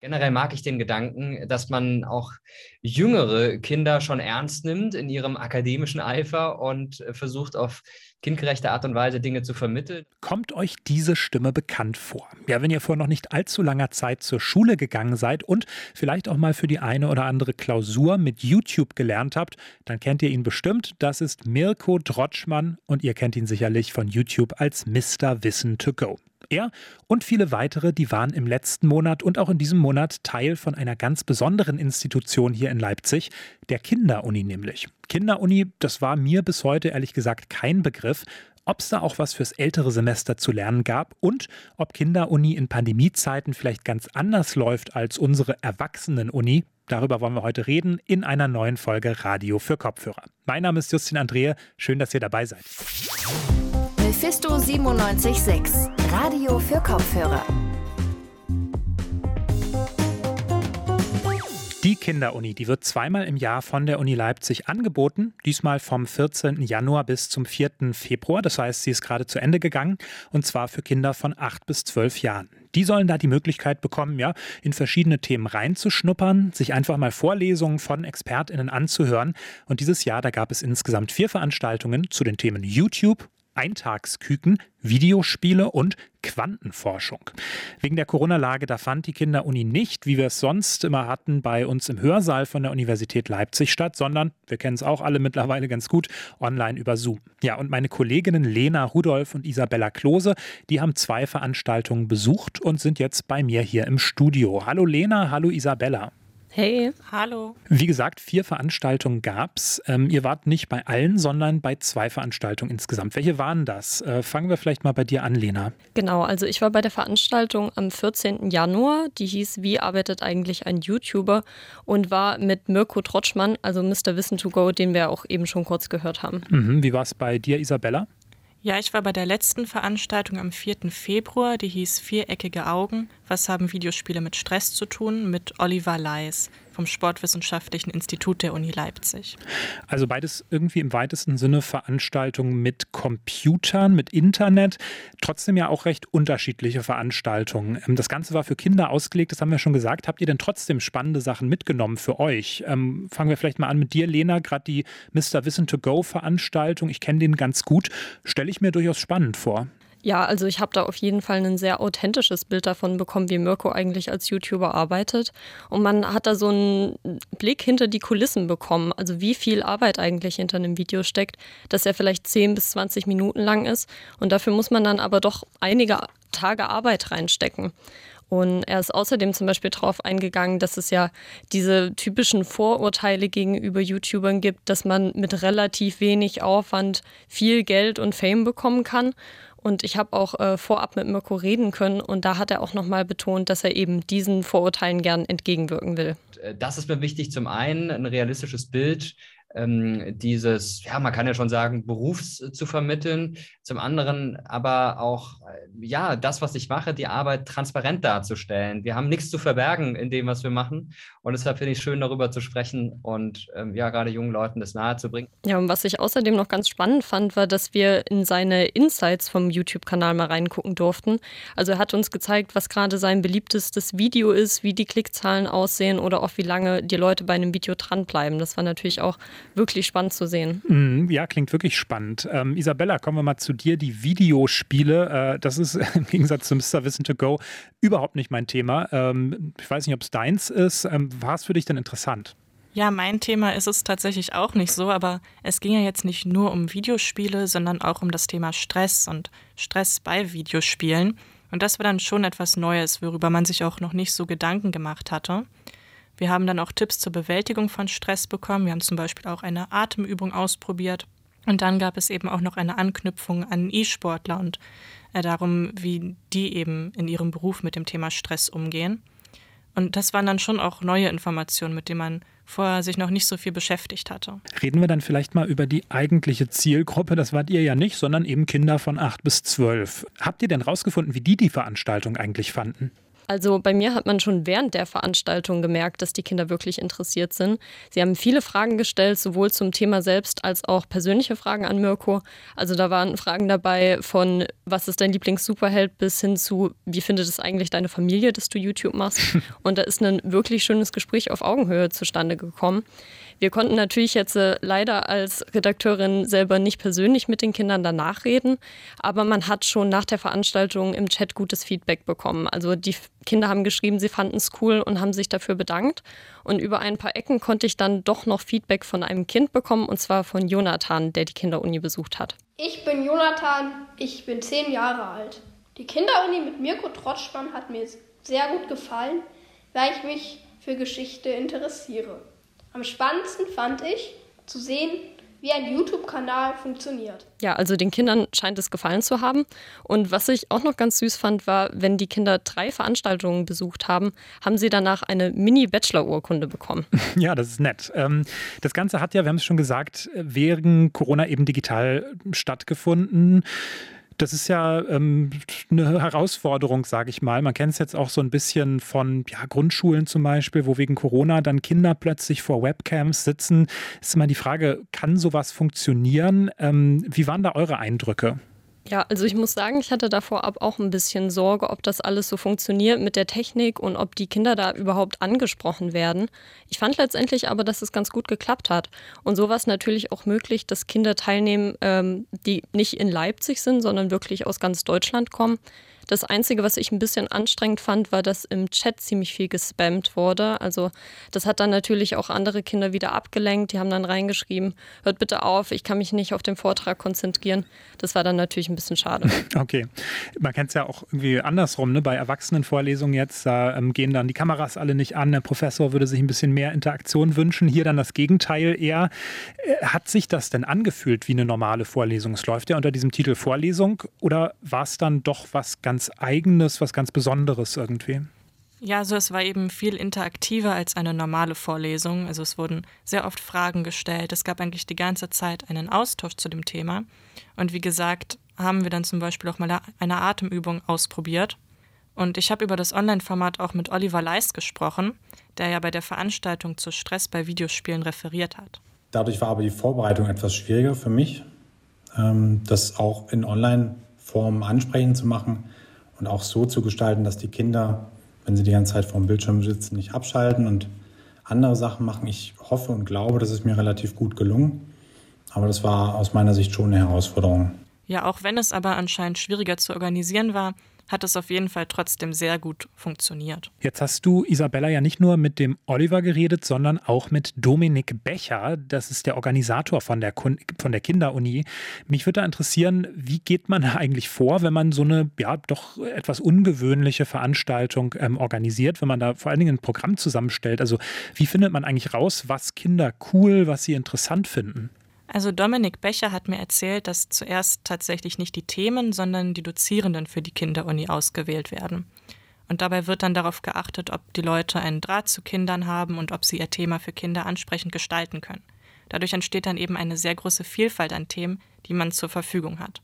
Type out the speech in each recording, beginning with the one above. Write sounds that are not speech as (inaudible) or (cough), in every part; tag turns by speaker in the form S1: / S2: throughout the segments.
S1: Generell mag ich den Gedanken, dass man auch jüngere Kinder schon ernst nimmt in ihrem akademischen Eifer und versucht auf kindgerechte Art und Weise Dinge zu vermitteln.
S2: Kommt euch diese Stimme bekannt vor? Ja, wenn ihr vor noch nicht allzu langer Zeit zur Schule gegangen seid und vielleicht auch mal für die eine oder andere Klausur mit YouTube gelernt habt, dann kennt ihr ihn bestimmt. Das ist Mirko Drotschmann und ihr kennt ihn sicherlich von YouTube als Mr. Wissen to Go. Er und viele weitere, die waren im letzten Monat und auch in diesem Monat Teil von einer ganz besonderen Institution hier in Leipzig, der Kinderuni nämlich. Kinderuni, das war mir bis heute ehrlich gesagt kein Begriff, ob es da auch was fürs ältere Semester zu lernen gab und ob Kinderuni in Pandemiezeiten vielleicht ganz anders läuft als unsere Erwachsenenuni. Darüber wollen wir heute reden in einer neuen Folge Radio für Kopfhörer. Mein Name ist Justin Andrehe, schön, dass ihr dabei seid.
S3: Mephisto 976, Radio für Kopfhörer.
S2: Die Kinderuni, die wird zweimal im Jahr von der Uni Leipzig angeboten. Diesmal vom 14. Januar bis zum 4. Februar. Das heißt, sie ist gerade zu Ende gegangen. Und zwar für Kinder von 8 bis 12 Jahren. Die sollen da die Möglichkeit bekommen, ja, in verschiedene Themen reinzuschnuppern, sich einfach mal Vorlesungen von ExpertInnen anzuhören. Und dieses Jahr, da gab es insgesamt vier Veranstaltungen zu den Themen YouTube, Eintagsküken, Videospiele und Quantenforschung. Wegen der Corona-Lage, da fand die Kinderuni nicht, wie wir es sonst immer hatten, bei uns im Hörsaal von der Universität Leipzig statt, sondern, wir kennen es auch alle mittlerweile ganz gut, online über Zoom. Ja, und meine Kolleginnen Lena Rudolph und Isabella Klose, die haben zwei Veranstaltungen besucht und sind jetzt bei mir hier im Studio. Hallo Lena, hallo Isabella.
S4: Hey. Hallo.
S2: Wie gesagt, vier Veranstaltungen gab es. Ähm, ihr wart nicht bei allen, sondern bei zwei Veranstaltungen insgesamt. Welche waren das? Äh, fangen wir vielleicht mal bei dir an, Lena.
S4: Genau, also ich war bei der Veranstaltung am 14. Januar. Die hieß Wie arbeitet eigentlich ein YouTuber? und war mit Mirko Trotschmann, also Mr. Wissen to Go, den wir auch eben schon kurz gehört haben.
S2: Mhm. Wie war es bei dir, Isabella?
S5: Ja, ich war bei der letzten Veranstaltung am 4. Februar, die hieß Viereckige Augen. Was haben Videospiele mit Stress zu tun? mit Oliver Leis vom Sportwissenschaftlichen Institut der Uni Leipzig.
S2: Also beides irgendwie im weitesten Sinne Veranstaltungen mit Computern, mit Internet, trotzdem ja auch recht unterschiedliche Veranstaltungen. Ähm, das Ganze war für Kinder ausgelegt, das haben wir schon gesagt. Habt ihr denn trotzdem spannende Sachen mitgenommen für euch? Ähm, fangen wir vielleicht mal an mit dir, Lena, gerade die Mr. Wissen to Go Veranstaltung. Ich kenne den ganz gut, stelle ich mir durchaus spannend vor.
S4: Ja, also ich habe da auf jeden Fall ein sehr authentisches Bild davon bekommen, wie Mirko eigentlich als YouTuber arbeitet. Und man hat da so einen Blick hinter die Kulissen bekommen, also wie viel Arbeit eigentlich hinter einem Video steckt, dass er vielleicht 10 bis 20 Minuten lang ist. Und dafür muss man dann aber doch einige Tage Arbeit reinstecken. Und er ist außerdem zum Beispiel darauf eingegangen, dass es ja diese typischen Vorurteile gegenüber YouTubern gibt, dass man mit relativ wenig Aufwand viel Geld und Fame bekommen kann. Und ich habe auch äh, vorab mit Mirko reden können und da hat er auch nochmal betont, dass er eben diesen Vorurteilen gern entgegenwirken will.
S1: Äh, das ist mir wichtig. Zum einen ein realistisches Bild ähm, dieses, ja, man kann ja schon sagen, Berufs zu vermitteln, zum anderen aber auch, äh, ja, das, was ich mache, die Arbeit transparent darzustellen. Wir haben nichts zu verbergen in dem, was wir machen und deshalb finde ich schön, darüber zu sprechen und ähm, ja, gerade jungen Leuten das nahezubringen.
S4: Ja, und was ich außerdem noch ganz spannend fand, war, dass wir in seine Insights vom YouTube-Kanal mal reingucken durften. Also er hat uns gezeigt, was gerade sein beliebtestes Video ist, wie die Klickzahlen aussehen oder auch wie lange die Leute bei einem Video dranbleiben. Das war natürlich auch wirklich spannend zu sehen.
S2: Mm, ja, klingt wirklich spannend. Ähm, Isabella, kommen wir mal zu dir. Die Videospiele, äh, das ist (laughs) im Gegensatz zu Mr. Wissen to Go überhaupt nicht mein Thema. Ähm, ich weiß nicht, ob es deins ist. Ähm, war es für dich denn interessant?
S5: Ja, mein Thema ist es tatsächlich auch nicht so, aber es ging ja jetzt nicht nur um Videospiele, sondern auch um das Thema Stress und Stress bei Videospielen. Und das war dann schon etwas Neues, worüber man sich auch noch nicht so Gedanken gemacht hatte. Wir haben dann auch Tipps zur Bewältigung von Stress bekommen. Wir haben zum Beispiel auch eine Atemübung ausprobiert. Und dann gab es eben auch noch eine Anknüpfung an E-Sportler und äh, darum, wie die eben in ihrem Beruf mit dem Thema Stress umgehen. Und das waren dann schon auch neue Informationen, mit denen man vorher sich noch nicht so viel beschäftigt hatte.
S2: Reden wir dann vielleicht mal über die eigentliche Zielgruppe. Das wart ihr ja nicht, sondern eben Kinder von 8 bis 12. Habt ihr denn rausgefunden, wie die die Veranstaltung eigentlich fanden?
S4: Also bei mir hat man schon während der Veranstaltung gemerkt, dass die Kinder wirklich interessiert sind. Sie haben viele Fragen gestellt, sowohl zum Thema selbst als auch persönliche Fragen an Mirko. Also da waren Fragen dabei von, was ist dein Lieblings-Superheld, bis hin zu, wie findet es eigentlich deine Familie, dass du YouTube machst. (laughs) Und da ist ein wirklich schönes Gespräch auf Augenhöhe zustande gekommen. Wir konnten natürlich jetzt äh, leider als Redakteurin selber nicht persönlich mit den Kindern danach reden, aber man hat schon nach der Veranstaltung im Chat gutes Feedback bekommen. Also die Kinder haben geschrieben, sie fanden es cool und haben sich dafür bedankt. Und über ein paar Ecken konnte ich dann doch noch Feedback von einem Kind bekommen, und zwar von Jonathan, der die Kinderuni besucht hat.
S6: Ich bin Jonathan, ich bin zehn Jahre alt. Die Kinderuni mit Mirko Trotschmann hat mir sehr gut gefallen, weil ich mich für Geschichte interessiere. Am spannendsten fand ich zu sehen, wie ein YouTube-Kanal funktioniert.
S4: Ja, also den Kindern scheint es gefallen zu haben. Und was ich auch noch ganz süß fand, war, wenn die Kinder drei Veranstaltungen besucht haben, haben sie danach eine Mini-Bachelor-Urkunde bekommen. (laughs)
S2: Ja, das ist nett. Ähm, das Ganze hat ja, wir haben es schon gesagt, während Corona eben digital stattgefunden. Das ist ja ähm, eine Herausforderung, sage ich mal. Man kennt es jetzt auch so ein bisschen von ja, Grundschulen zum Beispiel, wo wegen Corona dann Kinder plötzlich vor Webcams sitzen. Ist immer die Frage, kann sowas funktionieren? Ähm, wie waren da eure Eindrücke?
S4: Ja, also ich muss sagen, ich hatte da vorab auch ein bisschen Sorge, ob das alles so funktioniert mit der Technik und ob die Kinder da überhaupt angesprochen werden. Ich fand letztendlich aber, dass es ganz gut geklappt hat. Und so war es natürlich auch möglich, dass Kinder teilnehmen, ähm, die nicht in Leipzig sind, sondern wirklich aus ganz Deutschland kommen. Das Einzige, was ich ein bisschen anstrengend fand, war, dass im Chat ziemlich viel gespammt wurde. Also das hat dann natürlich auch andere Kinder wieder abgelenkt. Die haben dann reingeschrieben, hört bitte auf, ich kann mich nicht auf den Vortrag konzentrieren. Das war dann natürlich ein bisschen schade. (laughs)
S2: Okay. Man kennt es ja auch irgendwie andersrum. Ne? Bei Erwachsenenvorlesungen jetzt, da ähm, gehen dann die Kameras alle nicht an. Der Professor würde sich ein bisschen mehr Interaktion wünschen. Hier dann das Gegenteil eher. Äh, hat sich das denn angefühlt wie eine normale Vorlesung? Es läuft ja unter diesem Titel Vorlesung oder war es dann doch was ganz ganz Eigenes, was ganz Besonderes irgendwie.
S5: Ja, also es war eben viel interaktiver als eine normale Vorlesung. Also es wurden sehr oft Fragen gestellt. Es gab eigentlich die ganze Zeit einen Austausch zu dem Thema. Und wie gesagt, haben wir dann zum Beispiel auch mal eine Atemübung ausprobiert. Und ich habe über das Online-Format auch mit Oliver Leist gesprochen, der ja bei der Veranstaltung zu Stress bei Videospielen referiert hat.
S7: Dadurch war aber die Vorbereitung etwas schwieriger für mich, ähm, das auch in Online-Form ansprechend zu machen und auch so zu gestalten, dass die Kinder, wenn sie die ganze Zeit vor dem Bildschirm sitzen, nicht abschalten und andere Sachen machen. Ich hoffe und glaube, das ist mir relativ gut gelungen. Aber das war aus meiner Sicht schon eine Herausforderung.
S5: Ja, auch wenn es aber anscheinend schwieriger zu organisieren war, hat es auf jeden Fall trotzdem sehr gut funktioniert.
S2: Jetzt hast du, Isabella, ja nicht nur mit dem Oliver geredet, sondern auch mit Dominik Becher. Das ist der Organisator von der, von der Kinderuni. Mich würde da interessieren, wie geht man eigentlich vor, wenn man so eine, ja, doch etwas ungewöhnliche Veranstaltung ähm, organisiert, wenn man da vor allen Dingen ein Programm zusammenstellt? Also, wie findet man eigentlich raus, was Kinder cool, was sie interessant finden?
S5: Also Dominik Becher hat mir erzählt, dass zuerst tatsächlich nicht die Themen, sondern die Dozierenden für die Kinderuni ausgewählt werden. Und dabei wird dann darauf geachtet, ob die Leute einen Draht zu Kindern haben und ob sie ihr Thema für Kinder ansprechend gestalten können. Dadurch entsteht dann eben eine sehr große Vielfalt an Themen, die man zur Verfügung hat.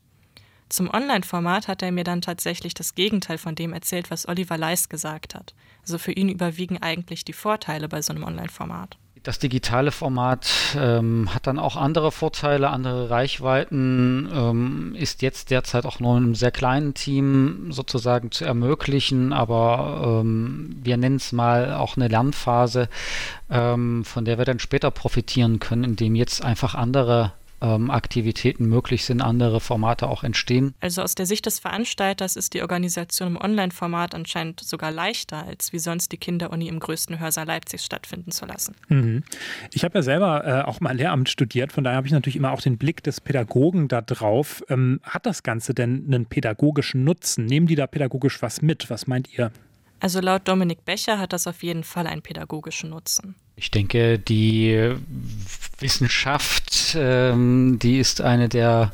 S5: Zum Online-Format hat er mir dann tatsächlich das Gegenteil von dem erzählt, was Oliver Leist gesagt hat. Also für ihn überwiegen eigentlich die Vorteile bei so einem Online-Format
S8: das digitale Format ähm, hat dann auch andere Vorteile, andere Reichweiten, ähm, ist jetzt derzeit auch nur einem sehr kleinen Team sozusagen zu ermöglichen, aber ähm, wir nennen es mal auch eine Lernphase, ähm, von der wir dann später profitieren können, indem jetzt einfach andere ähm, Aktivitäten möglich sind, andere Formate auch entstehen.
S5: Also aus der Sicht des Veranstalters ist die Organisation im Online-Format anscheinend sogar leichter, als wie sonst die Kinderuni im größten Hörsaal Leipzigs stattfinden zu lassen.
S2: Mhm. Ich habe ja selber äh, auch mal Lehramt studiert, von daher habe ich natürlich immer auch den Blick des Pädagogen da drauf. Ähm, hat das Ganze denn einen pädagogischen Nutzen? Nehmen die da pädagogisch was mit? Was meint ihr?
S5: Also laut Dominik Becher hat das auf jeden Fall einen pädagogischen Nutzen.
S8: Ich denke, die Wissenschaft, ähm, die ist eine der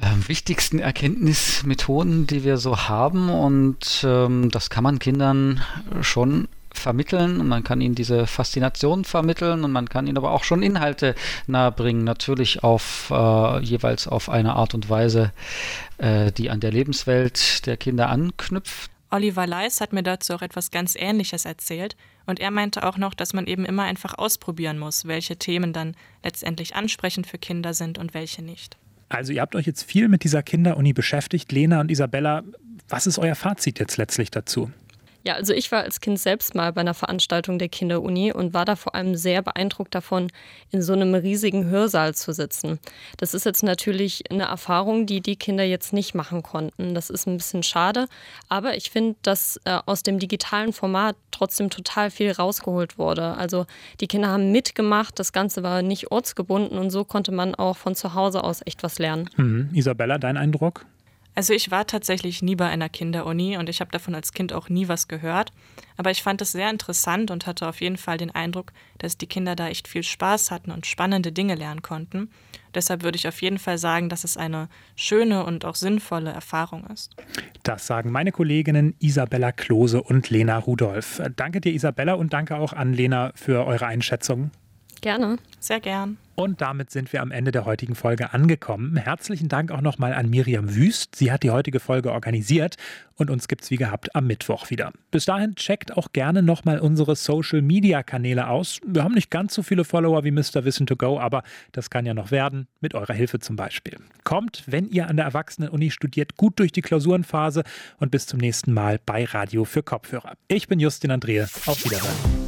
S8: äh, wichtigsten Erkenntnismethoden, die wir so haben. Und ähm, das kann man Kindern schon vermitteln und man kann ihnen diese Faszination vermitteln und man kann ihnen aber auch schon Inhalte nahebringen, natürlich auf äh, jeweils auf eine Art und Weise, äh, die an der Lebenswelt der Kinder anknüpft.
S5: Oliver Leis hat mir dazu auch etwas ganz Ähnliches erzählt und er meinte auch noch, dass man eben immer einfach ausprobieren muss, welche Themen dann letztendlich ansprechend für Kinder sind und welche nicht.
S2: Also ihr habt euch jetzt viel mit dieser Kinderuni beschäftigt, Lena und Isabella. Was ist euer Fazit jetzt letztlich dazu?
S4: Ja, also ich war als Kind selbst mal bei einer Veranstaltung der Kinderuni und war da vor allem sehr beeindruckt davon, in so einem riesigen Hörsaal zu sitzen. Das ist jetzt natürlich eine Erfahrung, die die Kinder jetzt nicht machen konnten. Das ist ein bisschen schade, aber ich finde, dass äh, aus dem digitalen Format trotzdem total viel rausgeholt wurde. Also die Kinder haben mitgemacht, das Ganze war nicht ortsgebunden und so konnte man auch von zu Hause aus echt was lernen.
S2: Mhm. Isabella, dein Eindruck?
S5: Also ich war tatsächlich nie bei einer Kinderuni und ich habe davon als Kind auch nie was gehört. Aber ich fand es sehr interessant und hatte auf jeden Fall den Eindruck, dass die Kinder da echt viel Spaß hatten und spannende Dinge lernen konnten. Deshalb würde ich auf jeden Fall sagen, dass es eine schöne und auch sinnvolle Erfahrung ist.
S2: Das sagen meine Kolleginnen Isabella Klose und Lena Rudolph. Danke dir, Isabella, und danke auch an Lena für eure Einschätzung.
S4: Gerne.
S5: Sehr gern.
S2: Und damit sind wir am Ende der heutigen Folge angekommen. Herzlichen Dank auch nochmal an Miriam Wüst. Sie hat die heutige Folge organisiert und uns gibt es wie gehabt am Mittwoch wieder. Bis dahin checkt auch gerne nochmal unsere Social Media Kanäle aus. Wir haben nicht ganz so viele Follower wie Mr. Wissen to Go, aber das kann ja noch werden, mit eurer Hilfe zum Beispiel. Kommt, wenn ihr an der Erwachsenen-Uni studiert, gut durch die Klausurenphase und bis zum nächsten Mal bei Radio für Kopfhörer. Ich bin Justin Andrehe. Auf Wiederhören.